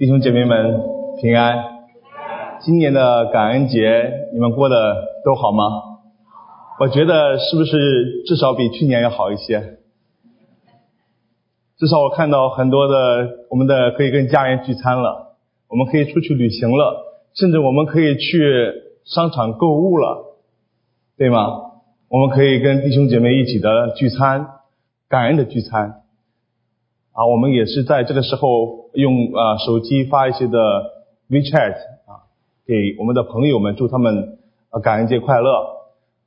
弟兄姐妹们平安。今年的感恩节你们过得都好吗？我觉得是不是至少比去年要好一些？至少我看到很多的我们的可以跟家人聚餐了，我们可以出去旅行了，甚至我们可以去商场购物了，对吗？我们可以跟弟兄姐妹一起的聚餐，感恩的聚餐。啊，我们也是在这个时候用啊手机发一些的 WeChat 啊，给我们的朋友们祝他们啊感恩节快乐。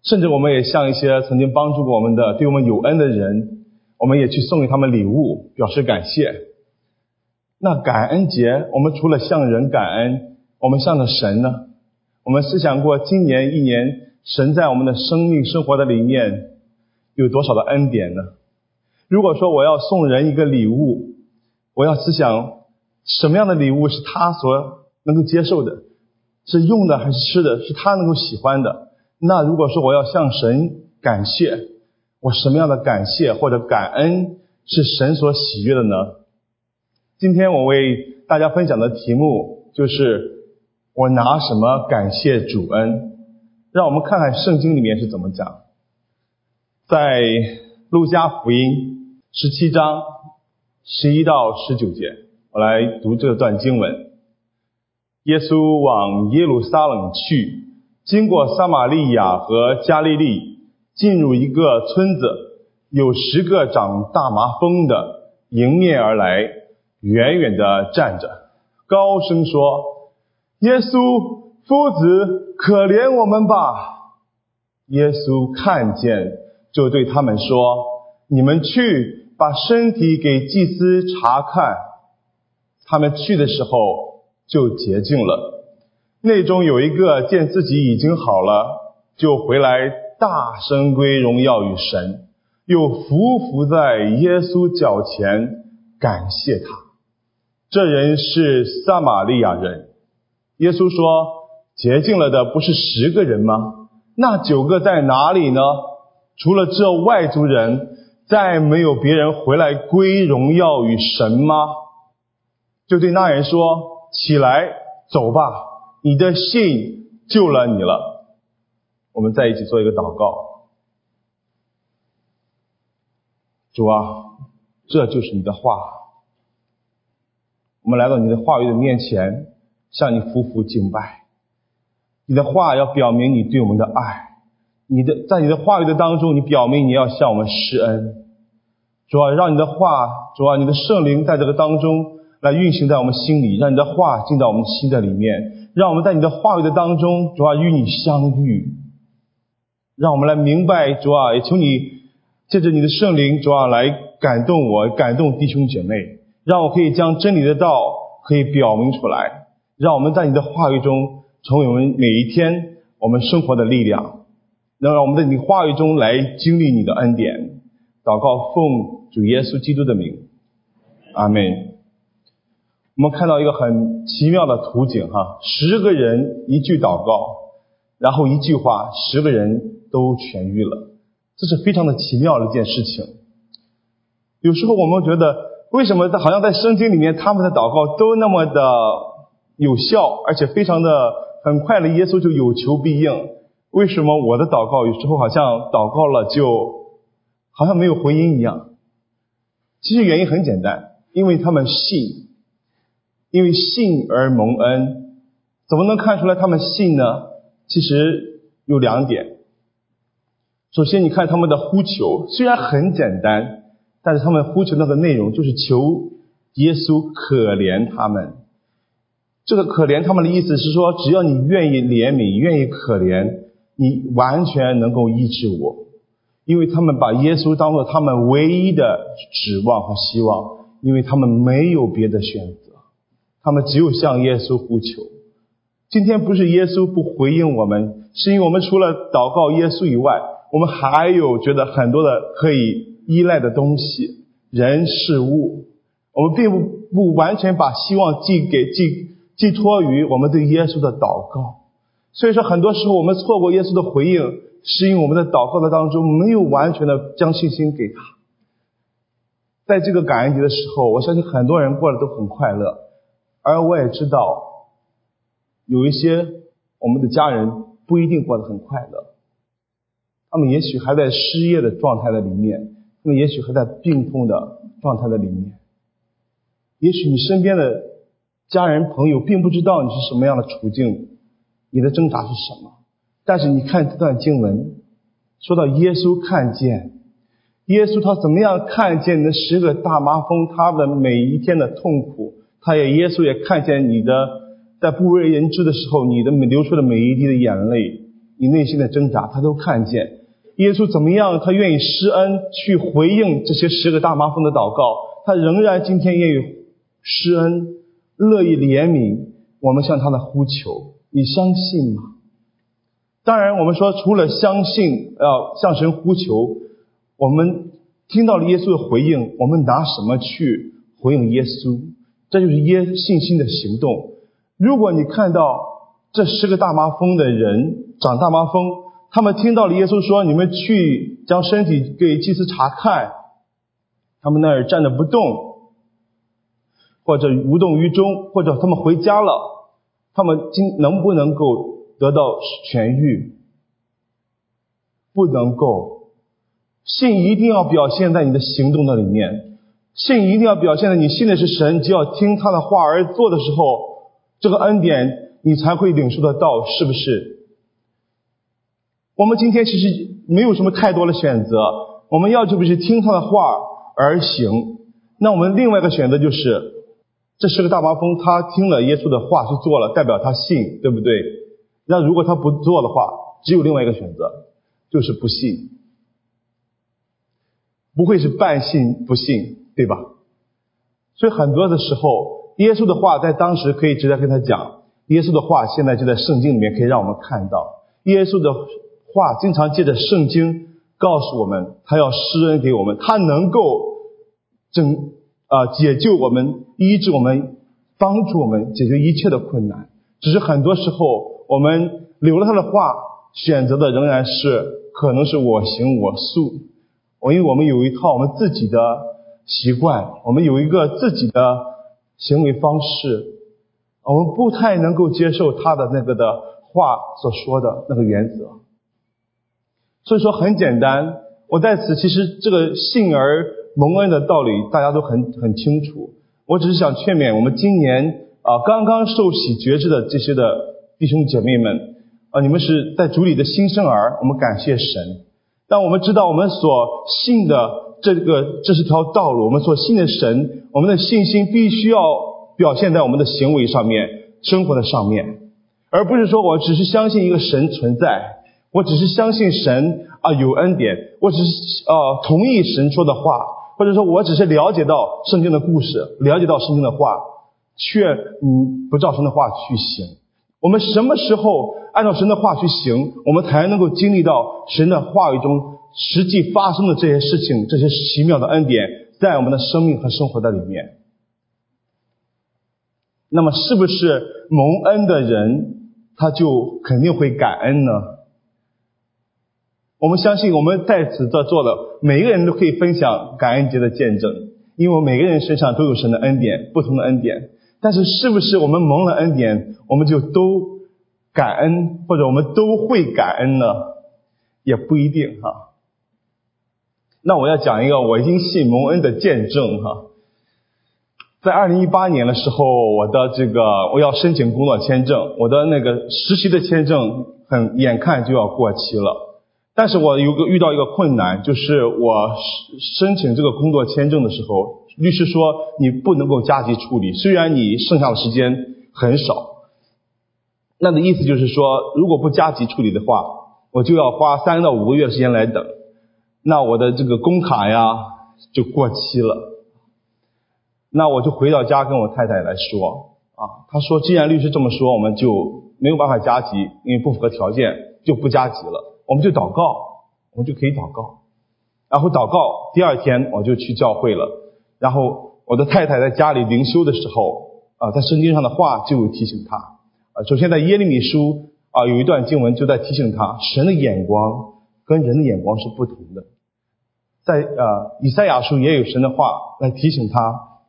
甚至我们也向一些曾经帮助过我们的、对我们有恩的人，我们也去送给他们礼物，表示感谢。那感恩节，我们除了向人感恩，我们向着神呢？我们思想过今年一年，神在我们的生命生活的里面有多少的恩典呢？如果说我要送人一个礼物，我要思想什么样的礼物是他所能够接受的，是用的还是吃的，是他能够喜欢的。那如果说我要向神感谢，我什么样的感谢或者感恩是神所喜悦的呢？今天我为大家分享的题目就是我拿什么感谢主恩？让我们看看圣经里面是怎么讲，在路加福音十七章十一到十九节，我来读这段经文。耶稣往耶路撒冷去。经过撒玛利亚和加利利，进入一个村子，有十个长大麻风的迎面而来，远远的站着，高声说：“耶稣夫子，可怜我们吧！”耶稣看见，就对他们说：“你们去把身体给祭司查看。”他们去的时候就洁净了。内中有一个见自己已经好了，就回来大声归荣耀与神，又伏伏在耶稣脚前感谢他。这人是撒玛利亚人。耶稣说：“洁净了的不是十个人吗？那九个在哪里呢？除了这外族人，再没有别人回来归荣耀与神吗？”就对那人说：“起来，走吧。”你的信救了你了，我们在一起做一个祷告。主啊，这就是你的话，我们来到你的话语的面前，向你夫妇敬拜。你的话要表明你对我们的爱，你的在你的话语的当中，你表明你要向我们施恩。主啊，让你的话，主啊，你的圣灵在这个当中来运行在我们心里，让你的话进到我们心的里面。让我们在你的话语的当中，主啊，与你相遇。让我们来明白，主啊，也求你借着你的圣灵，主啊，来感动我，感动弟兄姐妹，让我可以将真理的道可以表明出来。让我们在你的话语中，成为我们每一天我们生活的力量。能让我们在你话语中来经历你的恩典。祷告，奉主耶稣基督的名，阿门。我们看到一个很奇妙的图景，哈，十个人一句祷告，然后一句话，十个人都痊愈了，这是非常的奇妙的一件事情。有时候我们觉得，为什么好像在圣经里面他们的祷告都那么的有效，而且非常的很快的，耶稣就有求必应？为什么我的祷告有时候好像祷告了就好像没有回音一样？其实原因很简单，因为他们信。因为信而蒙恩，怎么能看出来他们信呢？其实有两点。首先，你看他们的呼求虽然很简单，但是他们呼求那个内容就是求耶稣可怜他们。这个可怜他们的意思是说，只要你愿意怜悯，愿意可怜，你完全能够医治我。因为他们把耶稣当做他们唯一的指望和希望，因为他们没有别的选择。他们只有向耶稣呼求。今天不是耶稣不回应我们，是因为我们除了祷告耶稣以外，我们还有觉得很多的可以依赖的东西、人事物。我们并不不完全把希望寄给寄寄托于我们对耶稣的祷告。所以说，很多时候我们错过耶稣的回应，是因为我们在祷告的当中没有完全的将信心给他。在这个感恩节的时候，我相信很多人过得都很快乐。而我也知道，有一些我们的家人不一定过得很快乐，他们也许还在失业的状态的里面，他们也许还在病痛的状态的里面，也许你身边的家人朋友并不知道你是什么样的处境，你的挣扎是什么，但是你看这段经文，说到耶稣看见。耶稣他怎么样看见那十个大麻风他的每一天的痛苦？他也耶稣也看见你的在不为人知的时候，你的流出的每一滴的眼泪，你内心的挣扎，他都看见。耶稣怎么样？他愿意施恩去回应这些十个大麻风的祷告，他仍然今天愿意施恩，乐意怜悯我们向他的呼求。你相信吗？当然，我们说除了相信，要向神呼求。我们听到了耶稣的回应，我们拿什么去回应耶稣？这就是耶信心的行动。如果你看到这十个大麻风的人长大麻风，他们听到了耶稣说：“你们去将身体给祭司查看。”他们那儿站着不动，或者无动于衷，或者他们回家了，他们今能不能够得到痊愈？不能够。信一定要表现在你的行动的里面，信一定要表现在你信的是神，就要听他的话而做的时候，这个恩典你才会领受得到，是不是？我们今天其实没有什么太多的选择，我们要就不是听他的话而行。那我们另外一个选择就是，这是个大麻风，他听了耶稣的话去做了，代表他信，对不对？那如果他不做的话，只有另外一个选择，就是不信。不会是半信不信，对吧？所以很多的时候，耶稣的话在当时可以直接跟他讲，耶稣的话现在就在圣经里面可以让我们看到，耶稣的话经常借着圣经告诉我们，他要施恩给我们，他能够拯啊解救我们，医治我们，帮助我们解决一切的困难。只是很多时候我们留了他的话，选择的仍然是可能是我行我素。我因为我们有一套我们自己的习惯，我们有一个自己的行为方式，我们不太能够接受他的那个的话所说的那个原则。所以说很简单，我在此其实这个信而蒙恩的道理大家都很很清楚。我只是想劝勉我们今年啊刚刚受洗觉知的这些的弟兄姐妹们啊，你们是在主里的新生儿，我们感谢神。但我们知道我们所信的这个这是条道路，我们所信的神，我们的信心必须要表现在我们的行为上面、生活的上面，而不是说我只是相信一个神存在，我只是相信神啊有恩典，我只是呃同意神说的话，或者说我只是了解到圣经的故事，了解到圣经的话，却嗯不照神的话去行。我们什么时候按照神的话去行，我们才能够经历到神的话语中实际发生的这些事情，这些奇妙的恩典，在我们的生命和生活的里面。那么，是不是蒙恩的人他就肯定会感恩呢？我们相信，我们在此在座的每一个人都可以分享感恩节的见证，因为每个人身上都有神的恩典，不同的恩典。但是，是不是我们蒙了恩典，我们就都感恩，或者我们都会感恩呢？也不一定哈。那我要讲一个我因信蒙恩的见证哈。在二零一八年的时候，我的这个我要申请工作签证，我的那个实习的签证很眼看就要过期了。但是我有个遇到一个困难，就是我申请这个工作签证的时候。律师说你不能够加急处理，虽然你剩下的时间很少，那的意思就是说，如果不加急处理的话，我就要花三到五个月时间来等，那我的这个工卡呀就过期了。那我就回到家跟我太太来说啊，她说既然律师这么说，我们就没有办法加急，因为不符合条件就不加急了，我们就祷告，我们就可以祷告，然后祷告第二天我就去教会了。然后我的太太在家里灵修的时候啊，在圣经上的话就提醒她啊。首先在耶利米书啊有一段经文就在提醒她，神的眼光跟人的眼光是不同的。在呃以赛亚书也有神的话来提醒他，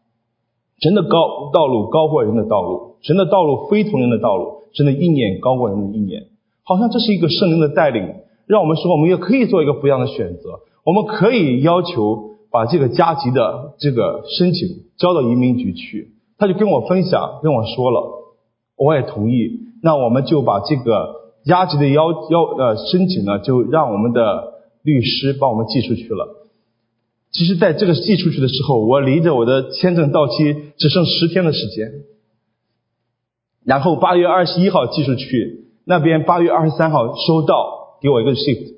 神的高道路高过人的道路，神的道路非同人的道路，神的意念高过人的意念。好像这是一个圣灵的带领，让我们说我们也可以做一个不一样的选择。我们可以要求把这个加急的这个申请交到移民局去。他就跟我分享，跟我说了，我也同意。那我们就把这个加急的要要呃申请呢，就让我们的律师帮我们寄出去了。其实，在这个寄出去的时候，我离着我的签证到期只剩十天的时间。然后八月二十一号寄出去，那边八月二十三号收到，给我一个 shift。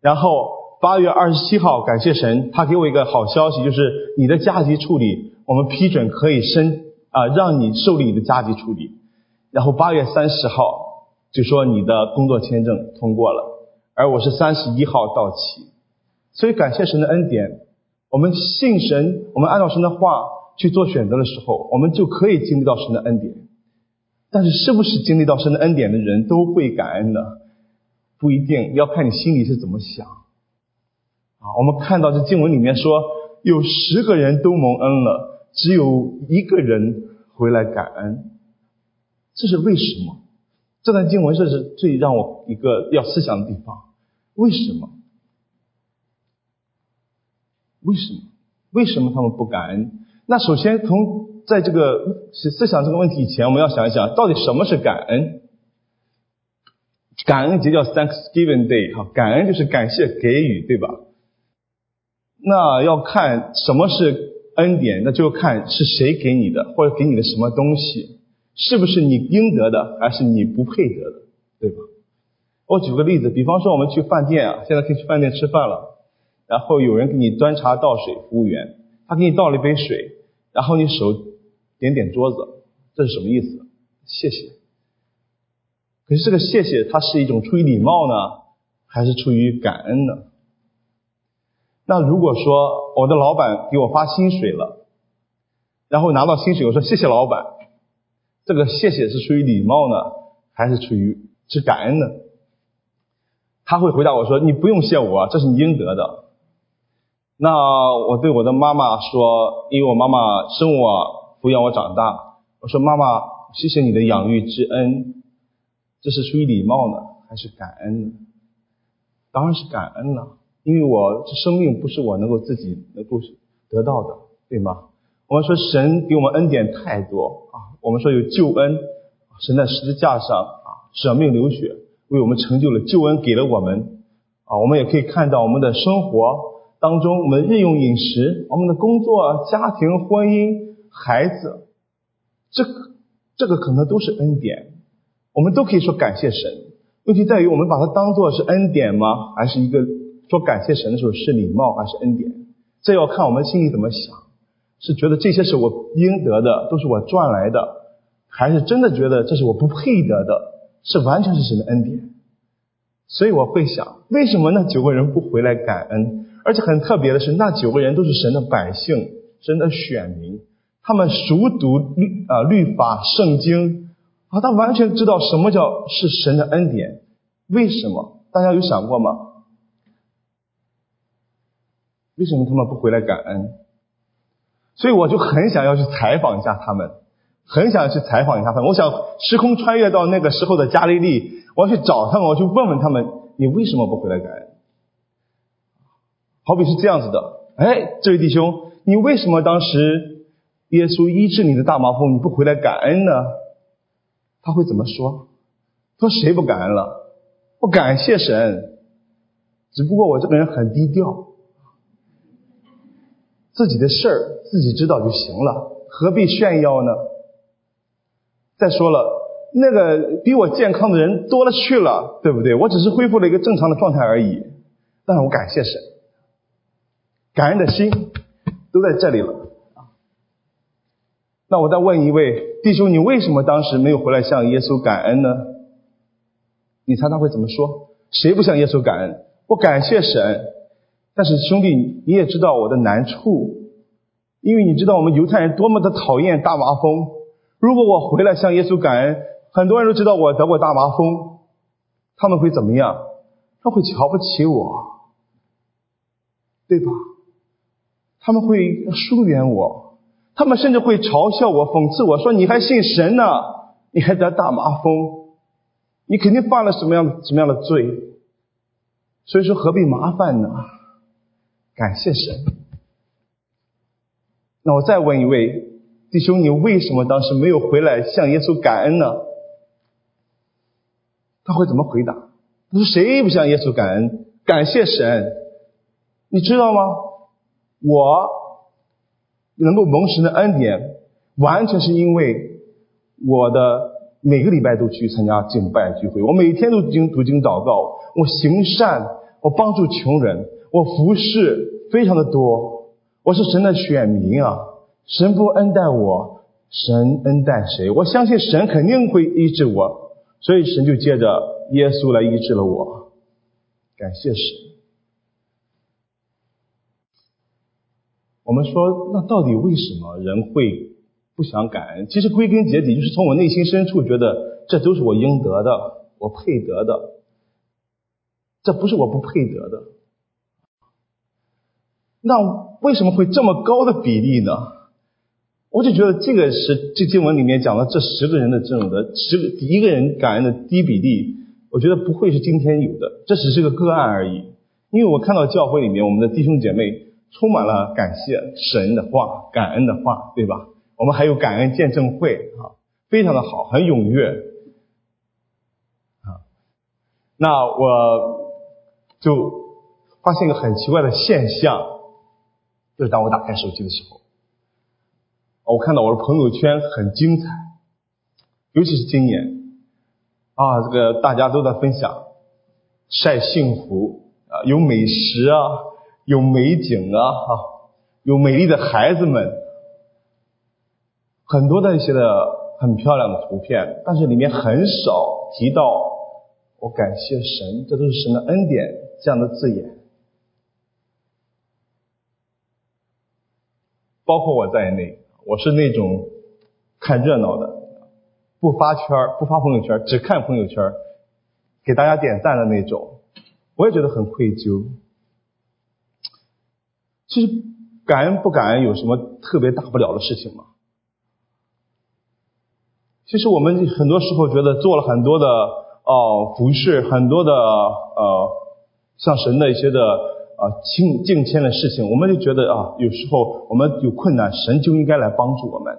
然后八月二十七号，感谢神，他给我一个好消息，就是你的加急处理，我们批准可以申啊，让你受理你的加急处理。然后八月三十号就说你的工作签证通过了，而我是三十一号到期，所以感谢神的恩典。我们信神，我们按照神的话去做选择的时候，我们就可以经历到神的恩典。但是，是不是经历到神的恩典的人都会感恩呢？不一定要看你心里是怎么想。啊，我们看到这经文里面说，有十个人都蒙恩了，只有一个人回来感恩，这是为什么？这段经文这是最让我一个要思想的地方。为什么？为什么？为什么他们不感恩？那首先从在这个思想这个问题以前，我们要想一想，到底什么是感恩？感恩节叫 Thanksgiving Day，哈，感恩就是感谢给予，对吧？那要看什么是恩典，那就看是谁给你的，或者给你的什么东西，是不是你应得的，还是你不配得的，对吧？我举个例子，比方说我们去饭店啊，现在可以去饭店吃饭了。然后有人给你端茶倒水，服务员他给你倒了一杯水，然后你手点点桌子，这是什么意思？谢谢。可是这个谢谢，它是一种出于礼貌呢，还是出于感恩呢？那如果说我的老板给我发薪水了，然后拿到薪水，我说谢谢老板，这个谢谢是出于礼貌呢，还是出于是感恩呢？他会回答我说：“你不用谢我，这是你应得的。”那我对我的妈妈说，因为我妈妈生我、抚养我长大，我说妈妈，谢谢你的养育之恩，这是出于礼貌呢，还是感恩呢？当然是感恩了，因为我这生命不是我能够自己能够得到的，对吗？我们说神给我们恩典太多啊，我们说有救恩，神在十字架上啊舍命流血，为我们成就了救恩，给了我们啊，我们也可以看到我们的生活。当中，我们日用饮食、我们的工作、家庭、婚姻、孩子，这个这个可能都是恩典，我们都可以说感谢神。问题在于，我们把它当做是恩典吗？还是一个说感谢神的时候是礼貌还是恩典？这要看我们心里怎么想，是觉得这些是我应得的，都是我赚来的，还是真的觉得这是我不配得的，是完全是神的恩典？所以我会想，为什么那九个人不回来感恩？而且很特别的是，那九个人都是神的百姓，神的选民，他们熟读律啊律法圣经啊，他完全知道什么叫是神的恩典。为什么？大家有想过吗？为什么他们不回来感恩？所以我就很想要去采访一下他们，很想去采访一下他们。我想时空穿越到那个时候的加利利，我要去找他们，我去问问他们：你为什么不回来感恩？好比是这样子的，哎，这位弟兄，你为什么当时耶稣医治你的大麻风，你不回来感恩呢？他会怎么说？说谁不感恩了？我感谢神，只不过我这个人很低调，自己的事儿自己知道就行了，何必炫耀呢？再说了，那个比我健康的人多了去了，对不对？我只是恢复了一个正常的状态而已，但是我感谢神。感恩的心都在这里了！那我再问一位弟兄，你为什么当时没有回来向耶稣感恩呢？你猜他会怎么说？谁不向耶稣感恩？我感谢神，但是兄弟，你也知道我的难处，因为你知道我们犹太人多么的讨厌大麻风。如果我回来向耶稣感恩，很多人都知道我得过大麻风，他们会怎么样？他会瞧不起我，对吧？他们会疏远我，他们甚至会嘲笑我、讽刺我说：“你还信神呢？你还得大麻风？你肯定犯了什么样什么样的罪？”所以说何必麻烦呢？感谢神。那我再问一位弟兄，你为什么当时没有回来向耶稣感恩呢？他会怎么回答？你说谁不向耶稣感恩？感谢神，你知道吗？我能够蒙神的恩典，完全是因为我的每个礼拜都去参加敬拜聚会，我每天都经读经祷告，我行善，我帮助穷人，我服侍非常的多，我是神的选民啊！神不恩待我，神恩待谁？我相信神肯定会医治我，所以神就借着。耶稣来医治了我，感谢神。我们说，那到底为什么人会不想感恩？其实归根结底，就是从我内心深处觉得这都是我应得的，我配得的，这不是我不配得的。那为什么会这么高的比例呢？我就觉得这个是这经文里面讲的这十个人的这种的十个一个人感恩的低比例。我觉得不会是今天有的，这只是个个案而已。因为我看到教会里面我们的弟兄姐妹充满了感谢神的话、感恩的话，对吧？我们还有感恩见证会啊，非常的好，很踊跃啊。那我就发现一个很奇怪的现象，就是当我打开手机的时候，我看到我的朋友圈很精彩，尤其是今年。啊，这个大家都在分享，晒幸福啊，有美食啊，有美景啊，哈，有美丽的孩子们，很多的一些的很漂亮的图片，但是里面很少提到我感谢神，这都是神的恩典这样的字眼，包括我在内，我是那种看热闹的。不发圈不发朋友圈只看朋友圈给大家点赞的那种，我也觉得很愧疚。其实感恩不感恩有什么特别大不了的事情吗？其实我们很多时候觉得做了很多的哦服饰，很多的呃像神的一些的啊敬敬谦的事情，我们就觉得啊有时候我们有困难，神就应该来帮助我们。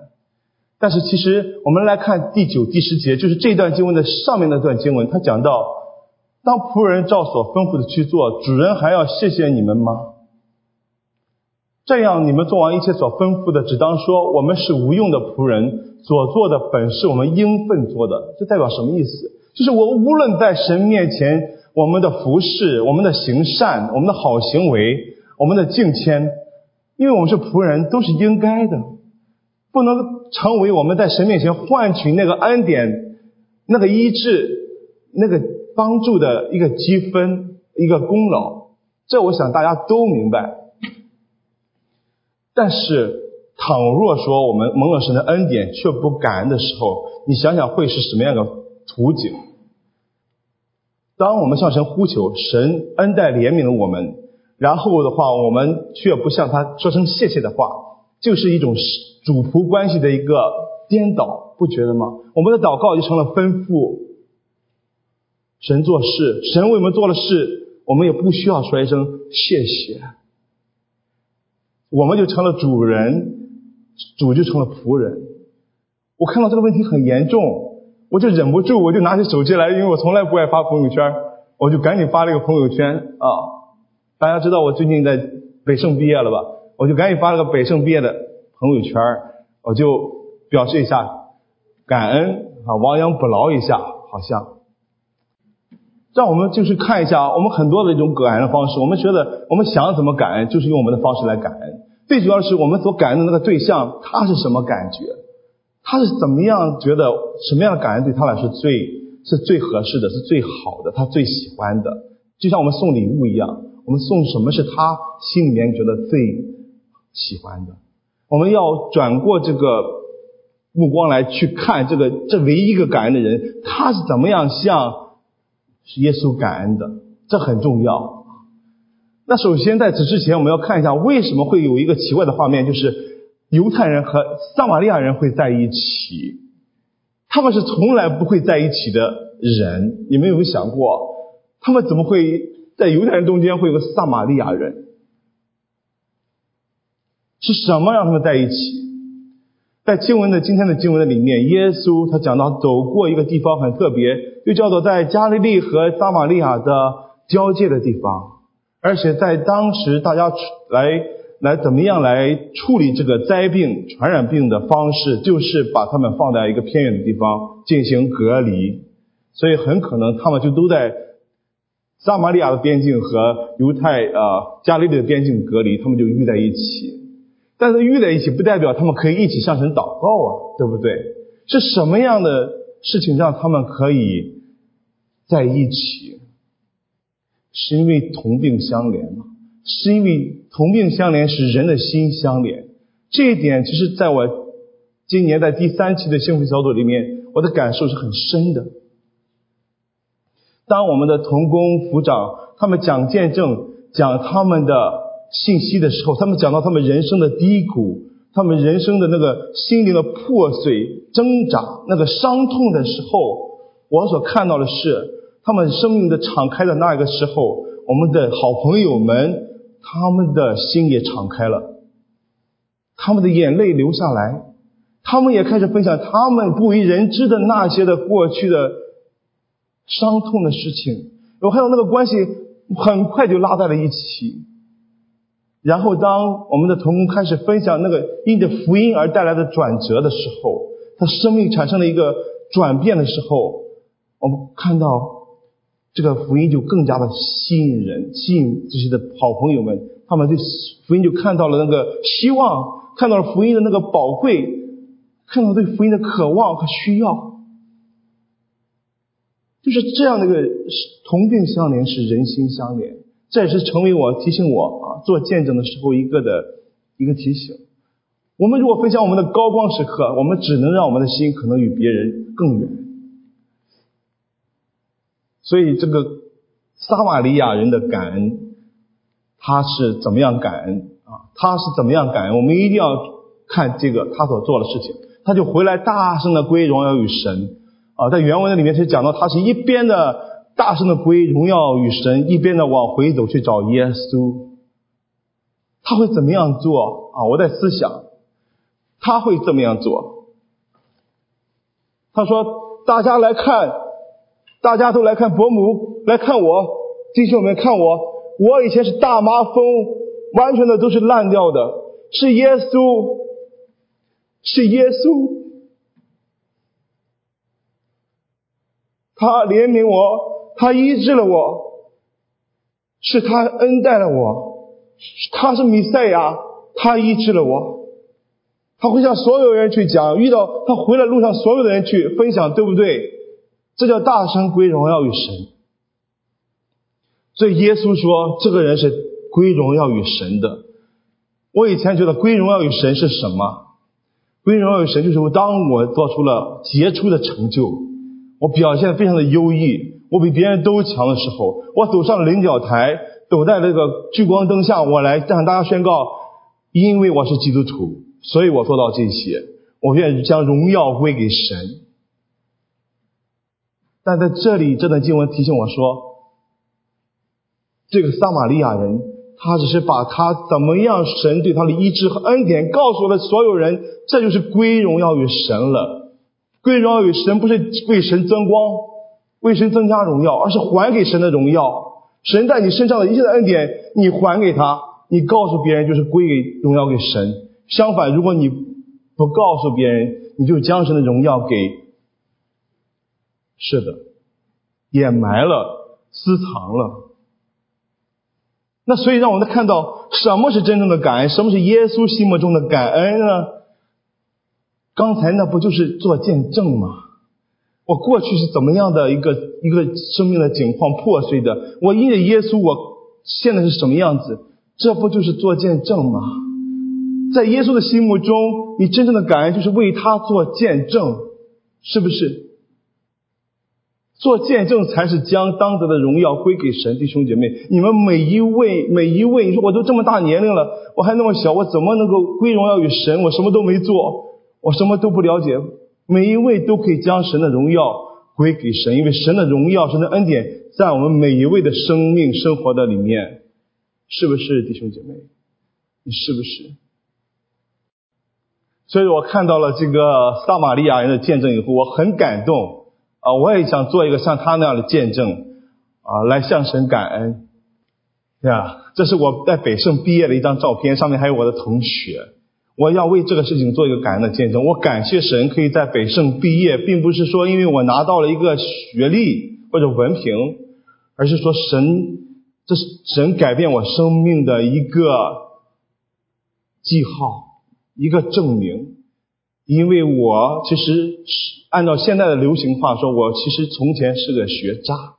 但是其实我们来看第九、第十节，就是这段经文的上面那段经文，他讲到，当仆人照所吩咐的去做，主人还要谢谢你们吗？这样你们做完一切所吩咐的，只当说我们是无用的仆人，所做的本是我们应分做的。这代表什么意思？就是我无论在神面前，我们的服饰、我们的行善、我们的好行为、我们的敬谦，因为我们是仆人，都是应该的。不能成为我们在神面前换取那个恩典、那个医治、那个帮助的一个积分、一个功劳。这我想大家都明白。但是，倘若说我们蒙了神的恩典却不感恩的时候，你想想会是什么样的图景？当我们向神呼求，神恩待怜悯了我们，然后的话，我们却不向他说声谢谢的话，就是一种。主仆关系的一个颠倒，不觉得吗？我们的祷告就成了吩咐神做事，神为我们做了事，我们也不需要说一声谢谢，我们就成了主人，主就成了仆人。我看到这个问题很严重，我就忍不住，我就拿起手机来，因为我从来不爱发朋友圈，我就赶紧发了一个朋友圈啊！大家知道我最近在北盛毕业了吧？我就赶紧发了个北盛毕业的。朋友圈我就表示一下感恩啊，亡羊补牢一下，好像让我们就是看一下我们很多的一种感恩的方式。我们觉得我们想怎么感恩，就是用我们的方式来感恩。最主要是我们所感恩的那个对象，他是什么感觉？他是怎么样觉得什么样的感恩对他来说最是最合适的，是最好的，他最喜欢的？就像我们送礼物一样，我们送什么是他心里面觉得最喜欢的？我们要转过这个目光来去看这个这唯一一个感恩的人，他是怎么样向是耶稣感恩的？这很重要。那首先在此之前，我们要看一下为什么会有一个奇怪的画面，就是犹太人和撒玛利亚人会在一起，他们是从来不会在一起的人。你们有没有想过，他们怎么会在犹太人中间会有个撒玛利亚人？是什么让他们在一起？在经文的今天的经文的里面，耶稣他讲到走过一个地方很特别，就叫做在加利利和撒玛利亚的交界的地方，而且在当时大家来来怎么样来处理这个灾病、传染病的方式，就是把他们放在一个偏远的地方进行隔离，所以很可能他们就都在撒玛利亚的边境和犹太呃加利利的边境隔离，他们就遇在一起。但是遇在一起不代表他们可以一起向神祷告啊，对不对？是什么样的事情让他们可以在一起？是因为同病相怜吗？是因为同病相怜使人的心相连？这一点其实在我今年在第三期的幸福小组里面，我的感受是很深的。当我们的同工辅长他们讲见证，讲他们的。信息的时候，他们讲到他们人生的低谷，他们人生的那个心灵的破碎、挣扎、那个伤痛的时候，我所看到的是他们生命的敞开的那个时候，我们的好朋友们，他们的心也敞开了，他们的眼泪流下来，他们也开始分享他们不为人知的那些的过去的伤痛的事情，我看到那个关系很快就拉在了一起。然后，当我们的同工开始分享那个因着福音而带来的转折的时候，他生命产生了一个转变的时候，我们看到这个福音就更加的吸引人，吸引这些的好朋友们，他们对福音就看到了那个希望，看到了福音的那个宝贵，看到对福音的渴望和需要，就是这样的一个同病相怜，是人心相连。这也是成为我提醒我做见证的时候一个的一个提醒。我们如果分享我们的高光时刻，我们只能让我们的心可能与别人更远。所以这个撒玛利亚人的感恩，他是怎么样感恩啊？他是怎么样感恩？我们一定要看这个他所做的事情。他就回来大声的归荣耀与神啊，在原文的里面是讲到他是一边的。大声的归荣耀与神，一边的往回走去找耶稣，他会怎么样做啊？我在思想，他会怎么样做。他说：“大家来看，大家都来看伯母，来看我，弟兄们看我。我以前是大麻风，完全的都是烂掉的，是耶稣，是耶稣，他怜悯我。”他医治了我，是他恩待了我，他是弥赛亚，他医治了我。他会向所有人去讲，遇到他回来路上所有的人去分享，对不对？这叫大声归荣耀与神。所以耶稣说，这个人是归荣耀与神的。我以前觉得归荣耀与神是什么？归荣耀与神就是当我做出了杰出的成就，我表现的非常的优异。我比别人都强的时候，我走上领奖台，走在那个聚光灯下，我来向大家宣告：因为我是基督徒，所以我做到这些。我愿意将荣耀归给神。但在这里，这段经文提醒我说，这个撒玛利亚人，他只是把他怎么样神对他的医治和恩典告诉了所有人，这就是归荣耀与神了。归荣耀与神不是为神增光。为神增加荣耀，而是还给神的荣耀。神在你身上的一切的恩典，你还给他，你告诉别人就是归给荣耀给神。相反，如果你不告诉别人，你就将神的荣耀给是的掩埋了、私藏了。那所以让我们看到什么是真正的感恩，什么是耶稣心目中的感恩呢？刚才那不就是做见证吗？我过去是怎么样的一个一个生命的境况破碎的？我因着耶稣，我现在是什么样子？这不就是做见证吗？在耶稣的心目中，你真正的感恩就是为他做见证，是不是？做见证才是将当得的荣耀归给神。弟兄姐妹，你们每一位每一位，你说我都这么大年龄了，我还那么小，我怎么能够归荣耀于神？我什么都没做，我什么都不了解。每一位都可以将神的荣耀归给神，因为神的荣耀、神的恩典在我们每一位的生命生活的里面，是不是，弟兄姐妹？你是不是？所以我看到了这个撒玛利亚人的见证以后，我很感动啊！我也想做一个像他那样的见证啊，来向神感恩。对吧？这是我在北圣毕业的一张照片，上面还有我的同学。我要为这个事情做一个感恩的见证。我感谢神可以在北圣毕业，并不是说因为我拿到了一个学历或者文凭，而是说神，这是神改变我生命的一个记号。一个证明，因为我其实按照现在的流行话说，我其实从前是个学渣。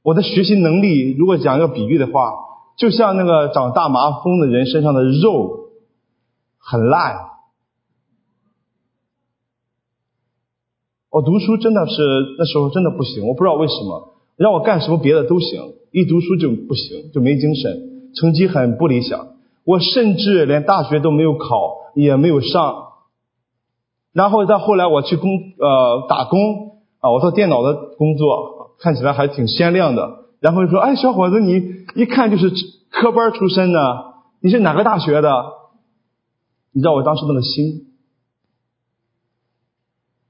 我的学习能力，如果讲一个比喻的话，就像那个长大麻风的人身上的肉很烂。我读书真的是那时候真的不行，我不知道为什么，让我干什么别的都行，一读书就不行，就没精神，成绩很不理想。我甚至连大学都没有考，也没有上。然后再后来，我去工呃打工啊，我做电脑的工作，看起来还挺鲜亮的。然后就说：“哎，小伙子，你一看就是科班出身的，你是哪个大学的？”你知道我当时那个心，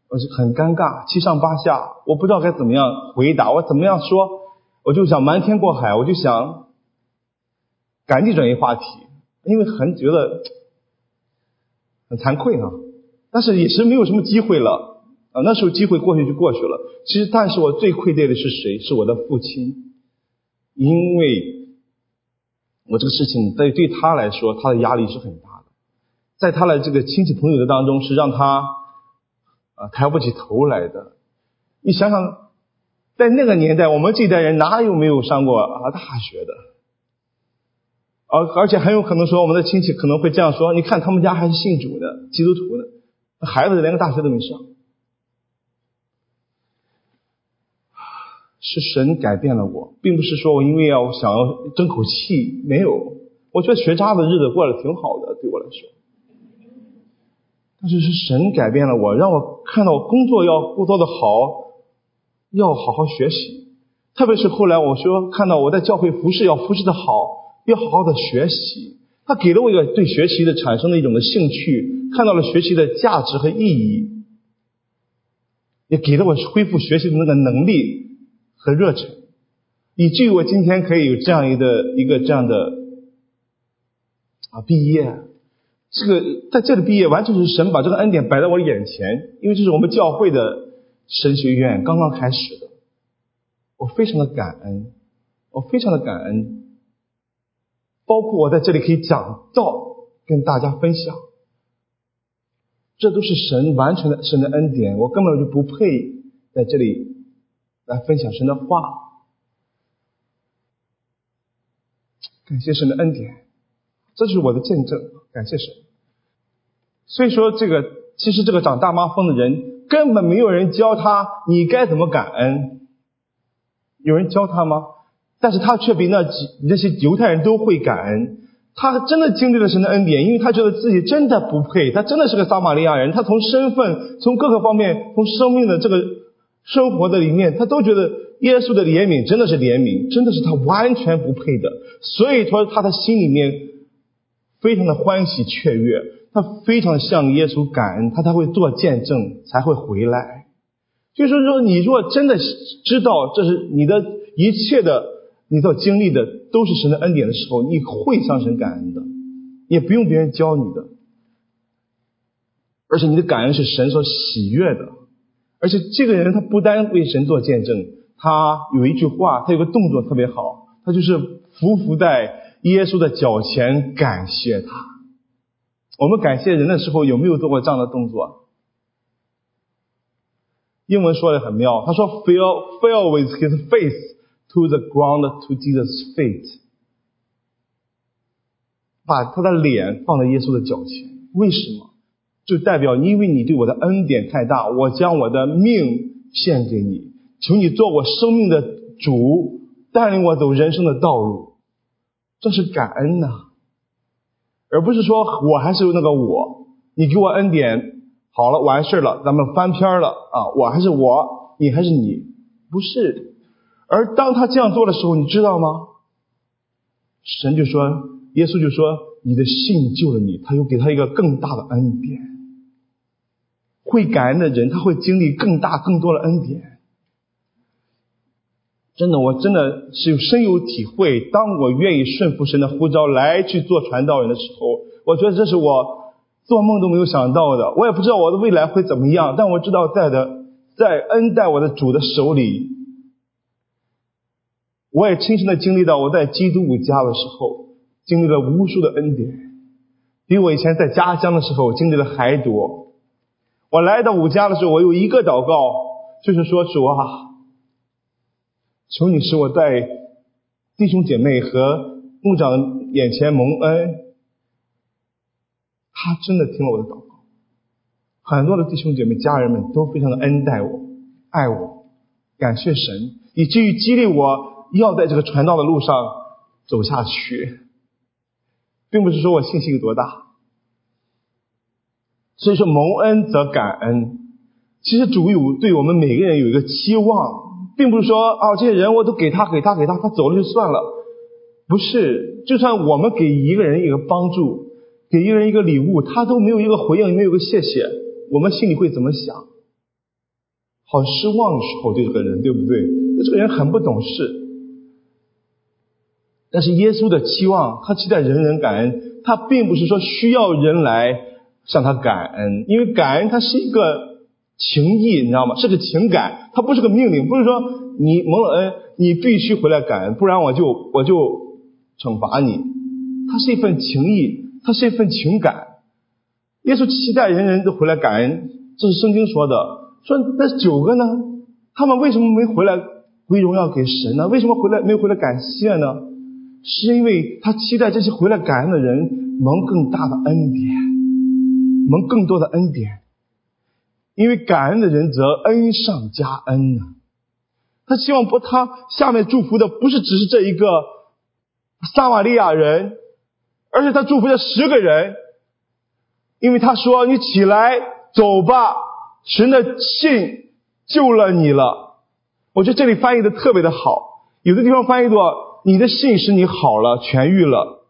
我就很尴尬，七上八下，我不知道该怎么样回答，我怎么样说，我就想瞒天过海，我就想赶紧转移话题。因为很觉得很惭愧啊，但是也是没有什么机会了啊。那时候机会过去就过去了。其实，但是我最愧对的是谁？是我的父亲，因为我这个事情对对他来说，他的压力是很大的，在他的这个亲戚朋友的当中，是让他啊抬不起头来的。你想想，在那个年代，我们这代人哪有没有上过啊大学的？而而且很有可能说，我们的亲戚可能会这样说：，你看他们家还是信主的基督徒的，孩子连个大学都没上，是神改变了我，并不是说我因为要想要争口气，没有，我觉得学渣的日子过得挺好的，对我来说，但是是神改变了我，让我看到工作要做的好，要好好学习，特别是后来我说看到我在教会服侍要服侍的好。要好好的学习，他给了我一个对学习的产生的一种的兴趣，看到了学习的价值和意义，也给了我恢复学习的那个能力。和热忱，以至于我今天可以有这样一个一个这样的啊毕业，这个在这里毕业完全是神把这个恩典摆在我眼前，因为这是我们教会的神学院刚刚开始的，我非常的感恩，我非常的感恩。包括我在这里可以讲道，跟大家分享，这都是神完成的神的恩典，我根本就不配在这里来分享神的话。感谢神的恩典，这是我的见证。感谢神。所以说，这个其实这个长大妈风的人根本没有人教他你该怎么感恩，有人教他吗？但是他却比那几那些犹太人都会感恩，他真的经历了神的恩典，因为他觉得自己真的不配，他真的是个撒玛利亚人，他从身份、从各个方面、从生命的这个生活的里面，他都觉得耶稣的怜悯真的是怜悯，真的是他完全不配的，所以说他的心里面非常的欢喜雀跃，他非常向耶稣感恩，他才会做见证，才会回来。就是说，你若真的知道这是你的一切的。你所经历的都是神的恩典的时候，你会向神感恩的，也不用别人教你的，而且你的感恩是神所喜悦的。而且这个人他不单为神做见证，他有一句话，他有个动作特别好，他就是匍匐在耶稣的脚前感谢他。我们感谢人的时候有没有做过这样的动作？英文说的很妙，他说 “fell fell with his face”。To the ground to Jesus' feet，把他的脸放在耶稣的脚前。为什么？就代表因为你对我的恩典太大，我将我的命献给你，求你做我生命的主，带领我走人生的道路。这是感恩呐，而不是说我还是那个我，你给我恩典好了完事了，咱们翻篇了啊，我还是我，你还是你，不是。而当他这样做的时候，你知道吗？神就说，耶稣就说，你的信救了你，他又给他一个更大的恩典。会感恩的人，他会经历更大更多的恩典。真的，我真的是有深有体会。当我愿意顺服神的呼召来去做传道人的时候，我觉得这是我做梦都没有想到的。我也不知道我的未来会怎么样，但我知道在的在恩待我的主的手里。我也亲身的经历到，我在基督五家的时候，经历了无数的恩典，比我以前在家乡的时候经历的还多。我来到五家的时候，我有一个祷告，就是说主啊，求你使我在弟兄姐妹和牧长眼前蒙恩。他真的听了我的祷告，很多的弟兄姐妹、家人们都非常的恩待我、爱我，感谢神，以至于激励我。要在这个传道的路上走下去，并不是说我信心有多大。所以说蒙恩则感恩。其实主有对我们每个人有一个期望，并不是说啊这些人我都给他给他给他，他走了就算了。不是，就算我们给一个人一个帮助，给一个人一个礼物，他都没有一个回应，没有个谢谢，我们心里会怎么想？好失望的时候对这个人，对不对？这个人很不懂事。但是耶稣的期望，他期待人人感恩，他并不是说需要人来向他感恩，因为感恩它是一个情谊，你知道吗？是个情感，它不是个命令，不是说你蒙了恩，你必须回来感恩，不然我就我就惩罚你。它是一份情谊，它是一份情感。耶稣期待人人都回来感恩，这是圣经说的。说那九个呢？他们为什么没回来归荣耀给神呢？为什么回来没回来感谢呢？是因为他期待这些回来感恩的人蒙更大的恩典，蒙更多的恩典。因为感恩的人则恩上加恩呢。他希望不，他下面祝福的不是只是这一个撒玛利亚人，而且他祝福这十个人。因为他说：“你起来走吧，神的信救了你了。”我觉得这里翻译的特别的好，有的地方翻译作。你的信使你好了，痊愈了，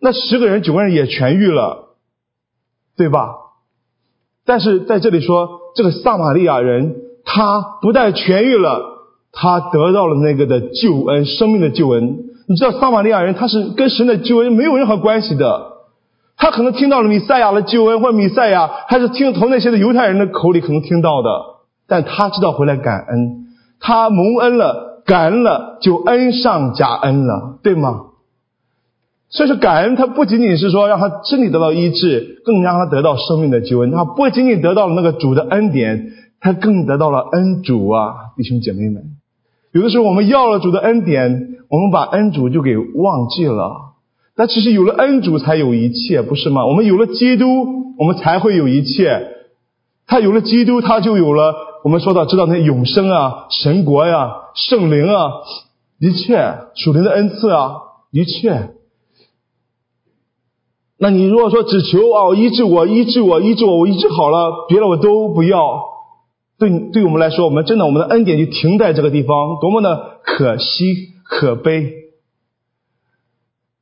那十个人九个人也痊愈了，对吧？但是在这里说，这个撒玛利亚人他不但痊愈了，他得到了那个的救恩，生命的救恩。你知道撒玛利亚人他是跟神的救恩没有任何关系的，他可能听到了米赛亚的救恩，或者米赛亚还是听从那些的犹太人的口里可能听到的，但他知道回来感恩，他蒙恩了。感恩了，就恩上加恩了，对吗？所以说，感恩它不仅仅是说让他身体得到医治，更让他得到生命的救恩。他不仅仅得到了那个主的恩典，他更得到了恩主啊，弟兄姐妹们。有的时候我们要了主的恩典，我们把恩主就给忘记了。但其实有了恩主才有一切，不是吗？我们有了基督，我们才会有一切。他有了基督，他就有了。我们说到知道那永生啊、神国呀、圣灵啊，一切属灵的恩赐啊，一切。那你如果说只求啊医治我、医治我、医治我，我医治好了，别的我都不要。对对我们来说，我们真的我们的恩典就停在这个地方，多么的可惜可悲。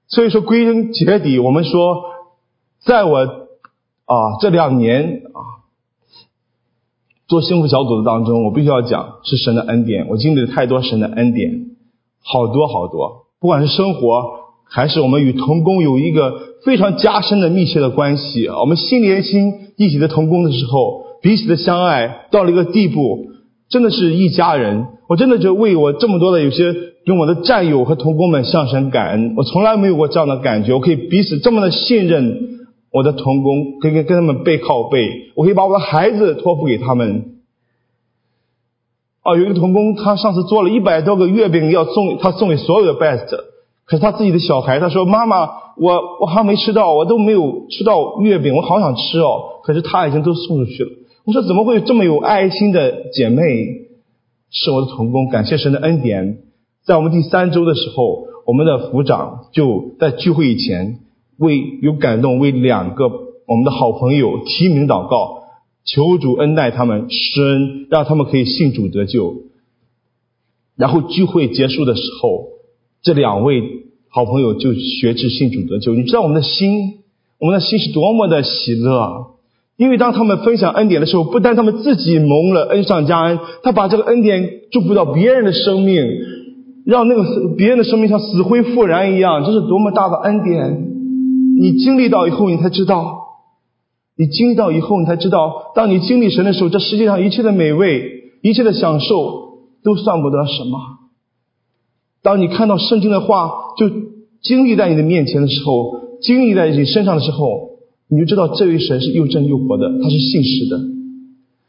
所以说归根结底，我们说，在我啊这两年啊。做幸福小组的当中，我必须要讲是神的恩典。我经历了太多神的恩典，好多好多。不管是生活，还是我们与同工有一个非常加深的密切的关系。我们心连心一起的同工的时候，彼此的相爱到了一个地步，真的是一家人。我真的就为我这么多的有些跟我的战友和同工们向神感恩。我从来没有过这样的感觉，我可以彼此这么的信任。我的童工可以跟他们背靠背，我可以把我的孩子托付给他们。啊，有一个童工，他上次做了一百多个月饼，要送他送给所有的 best，可是他自己的小孩，他说：“妈妈，我我还没吃到，我都没有吃到月饼，我好想吃哦。可是他已经都送出去了。我说怎么会有这么有爱心的姐妹？是我的同工，感谢神的恩典。在我们第三周的时候，我们的副长就在聚会以前为有感动，为两个我们的好朋友提名祷告，求主恩待他们，施恩让他们可以信主得救。然后聚会结束的时候，这两位好朋友就学至信主得救。你知道我们的心，我们的心是多么的喜乐。因为当他们分享恩典的时候，不但他们自己蒙了恩上加恩，他把这个恩典祝福到别人的生命，让那个别人的生命像死灰复燃一样，这是多么大的恩典！你经历到以后，你才知道；你经历到以后，你才知道，当你经历神的时候，这世界上一切的美味、一切的享受都算不得什么。当你看到圣经的话，就经历在你的面前的时候，经历在你身上的时候。你就知道这位神是又真又活的，他是信实的。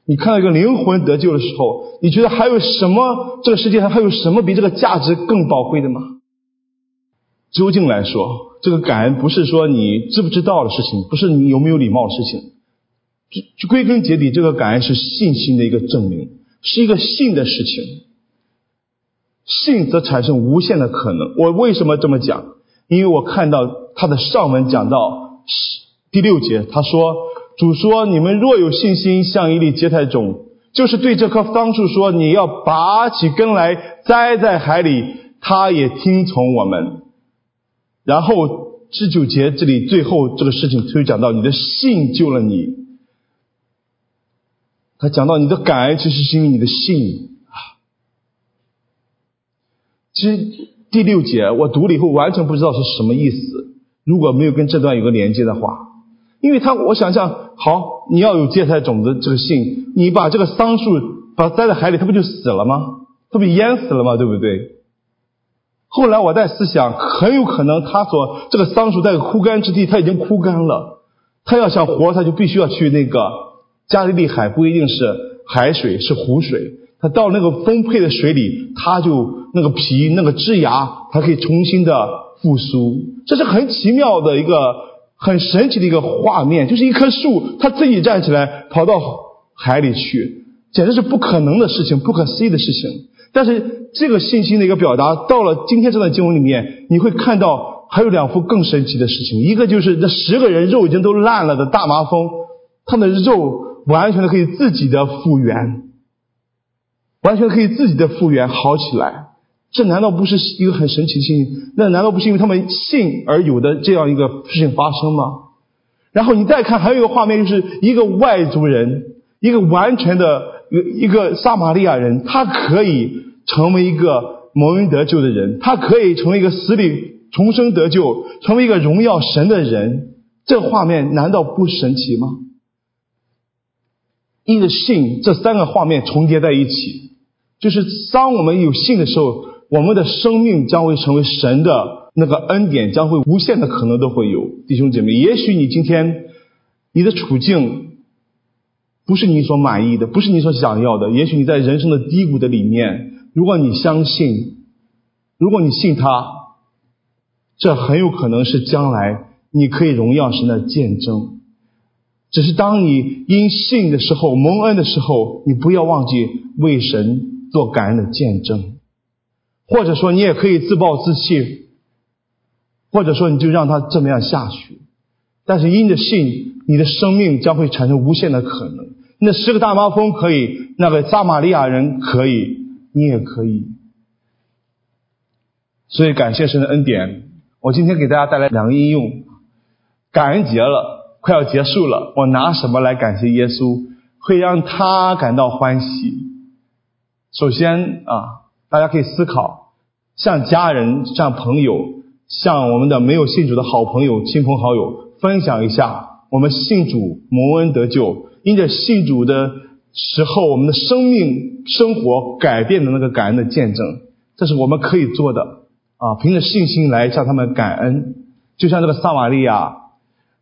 你看到一个灵魂得救的时候，你觉得还有什么？这个世界上还有什么比这个价值更宝贵的吗？究竟来说，这个感恩不是说你知不知道的事情，不是你有没有礼貌的事情。就归根结底，这个感恩是信心的一个证明，是一个信的事情。信则产生无限的可能。我为什么这么讲？因为我看到他的上文讲到。第六节，他说：“主说，你们若有信心，像一粒芥菜种，就是对这棵桑树说，你要拔起根来栽在海里，他也听从我们。”然后十九节这里最后这个事情推讲到，你的信救了你。他讲到你的感恩，其实是因为你的信其实第六节我读了以后，完全不知道是什么意思。如果没有跟这段有个连接的话。因为他，我想象好，你要有芥菜种子这个信，你把这个桑树把它栽在海里，它不就死了吗？它不淹死了吗？对不对？后来我在思想，很有可能他所这个桑树在枯干之地，它已经枯干了。他要想活，他就必须要去那个加利利海，不一定是海水，是湖水。他到那个丰沛的水里，他就那个皮、那个枝芽，它可以重新的复苏。这是很奇妙的一个。很神奇的一个画面，就是一棵树，它自己站起来跑到海里去，简直是不可能的事情，不可思议的事情。但是这个信心的一个表达，到了今天这段经文里面，你会看到还有两幅更神奇的事情。一个就是这十个人肉已经都烂了的大麻风，他的肉完全的可以自己的复原，完全可以自己的复原好起来。这难道不是一个很神奇的信心？那难道不是因为他们信而有的这样一个事情发生吗？然后你再看，还有一个画面，就是一个外族人，一个完全的一个撒玛利亚人，他可以成为一个蒙恩得救的人，他可以成为一个死里重生得救，成为一个荣耀神的人。这画面难道不神奇吗？因着信，这三个画面重叠在一起，就是当我们有信的时候。我们的生命将会成为神的那个恩典，将会无限的可能都会有，弟兄姐妹。也许你今天你的处境不是你所满意的，不是你所想要的。也许你在人生的低谷的里面，如果你相信，如果你信他，这很有可能是将来你可以荣耀神的见证。只是当你因信的时候蒙恩的时候，你不要忘记为神做感恩的见证。或者说你也可以自暴自弃，或者说你就让他这么样下去。但是因着信，你的生命将会产生无限的可能。那十个大麻风可以，那个撒玛利亚人可以，你也可以。所以感谢神的恩典。我今天给大家带来两个应用。感恩节了，快要结束了，我拿什么来感谢耶稣，会让他感到欢喜？首先啊，大家可以思考。向家人、向朋友、向我们的没有信主的好朋友、亲朋好友分享一下我们信主蒙恩得救，因着信主的时候，我们的生命生活改变的那个感恩的见证，这是我们可以做的啊！凭着信心来向他们感恩，就像这个撒玛利亚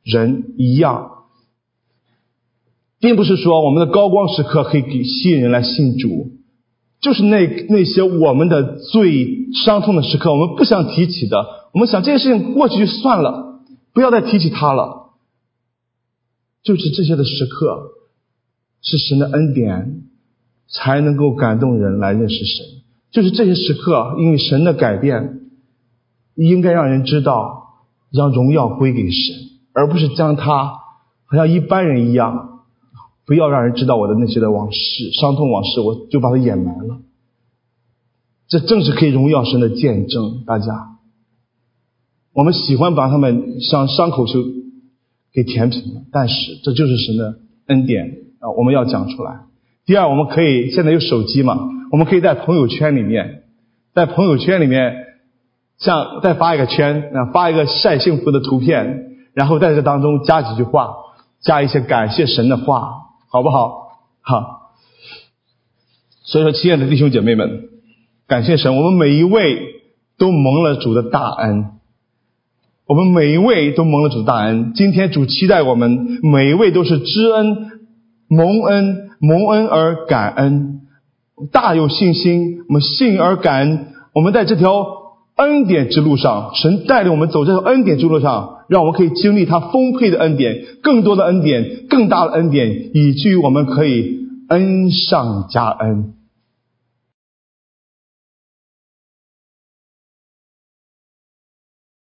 人一样，并不是说我们的高光时刻可以给吸引人来信主。就是那那些我们的最伤痛的时刻，我们不想提起的。我们想这件事情过去就算了。不要再提起他了。就是这些的时刻，是神的恩典，才能够感动人来认识神。就是这些时刻，因为神的改变，应该让人知道，让荣耀归给神，而不是将他好像一般人一样，不要让人知道我的那些的往事、伤痛往事，我就把它掩埋了。这正是可以荣耀神的见证，大家。我们喜欢把他们像伤口就给填平了，但是这就是神的恩典啊！我们要讲出来。第二，我们可以现在有手机嘛，我们可以在朋友圈里面，在朋友圈里面，像再发一个圈啊，发一个晒幸福的图片，然后在这当中加几句话，加一些感谢神的话，好不好？好。所以说，亲爱的弟兄姐妹们，感谢神，我们每一位都蒙了主的大恩。我们每一位都蒙了主的大恩。今天主期待我们每一位都是知恩、蒙恩、蒙恩而感恩，大有信心。我们信而感恩。我们在这条恩典之路上，神带领我们走这条恩典之路上，让我们可以经历他丰沛的恩典，更多的恩典，更大的恩典，以至于我们可以恩上加恩。